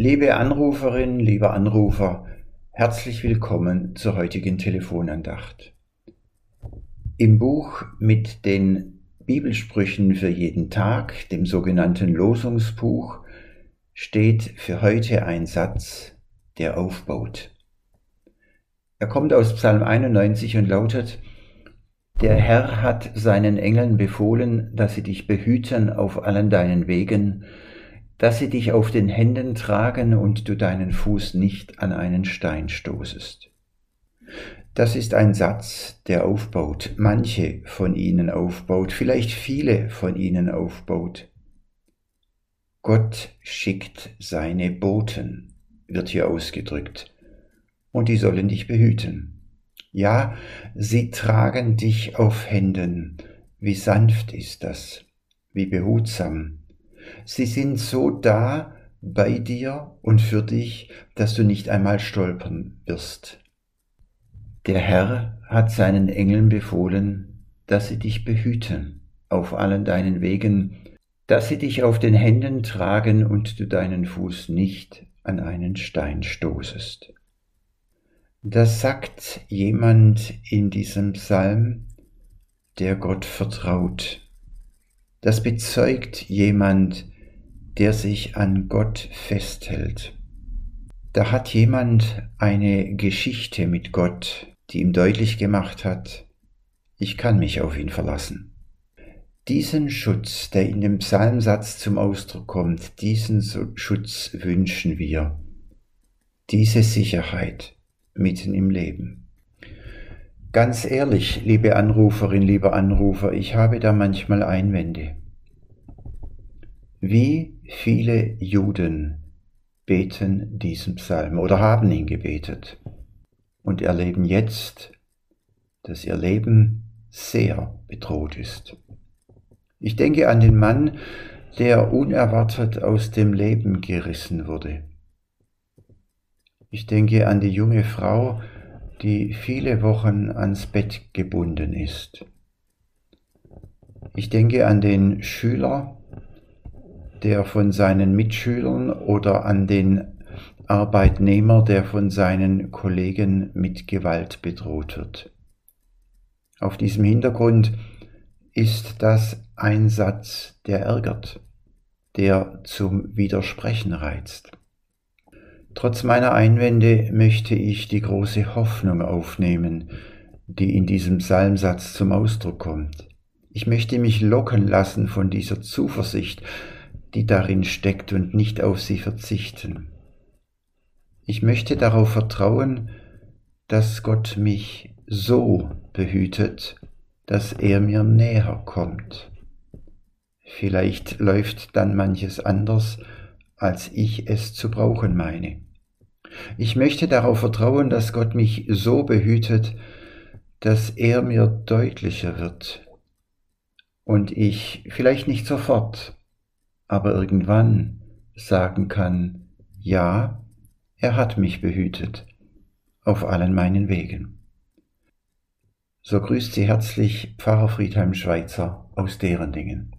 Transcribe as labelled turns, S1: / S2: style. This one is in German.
S1: Liebe Anruferin, lieber Anrufer, herzlich willkommen zur heutigen Telefonandacht. Im Buch mit den Bibelsprüchen für jeden Tag, dem sogenannten Losungsbuch, steht für heute ein Satz, der aufbaut. Er kommt aus Psalm 91 und lautet, Der Herr hat seinen Engeln befohlen, dass sie dich behüten auf allen deinen Wegen, dass sie dich auf den Händen tragen und du deinen Fuß nicht an einen Stein stoßest. Das ist ein Satz, der aufbaut, manche von ihnen aufbaut, vielleicht viele von ihnen aufbaut. Gott schickt seine Boten, wird hier ausgedrückt, und die sollen dich behüten. Ja, sie tragen dich auf Händen. Wie sanft ist das, wie behutsam, Sie sind so da bei dir und für dich, dass du nicht einmal stolpern wirst. Der Herr hat seinen Engeln befohlen, dass sie dich behüten auf allen deinen Wegen, dass sie dich auf den Händen tragen und du deinen Fuß nicht an einen Stein stoßest. Das sagt jemand in diesem Psalm, der Gott vertraut, das bezeugt jemand, der sich an Gott festhält. Da hat jemand eine Geschichte mit Gott, die ihm deutlich gemacht hat, ich kann mich auf ihn verlassen. Diesen Schutz, der in dem Psalmsatz zum Ausdruck kommt, diesen Schutz wünschen wir. Diese Sicherheit mitten im Leben. Ganz ehrlich, liebe Anruferin, lieber Anrufer, ich habe da manchmal Einwände. Wie viele Juden beten diesen Psalm oder haben ihn gebetet und erleben jetzt, dass ihr Leben sehr bedroht ist. Ich denke an den Mann, der unerwartet aus dem Leben gerissen wurde. Ich denke an die junge Frau, die viele Wochen ans Bett gebunden ist. Ich denke an den Schüler, der von seinen Mitschülern oder an den Arbeitnehmer, der von seinen Kollegen mit Gewalt bedroht wird. Auf diesem Hintergrund ist das ein Satz, der ärgert, der zum Widersprechen reizt. Trotz meiner Einwände möchte ich die große Hoffnung aufnehmen, die in diesem Psalmsatz zum Ausdruck kommt. Ich möchte mich locken lassen von dieser Zuversicht, die darin steckt und nicht auf sie verzichten. Ich möchte darauf vertrauen, dass Gott mich so behütet, dass er mir näher kommt. Vielleicht läuft dann manches anders, als ich es zu brauchen meine. Ich möchte darauf vertrauen, dass Gott mich so behütet, dass er mir deutlicher wird und ich vielleicht nicht sofort, aber irgendwann sagen kann, ja, er hat mich behütet auf allen meinen Wegen. So grüßt Sie herzlich Pfarrer Friedheim Schweizer aus deren Dingen.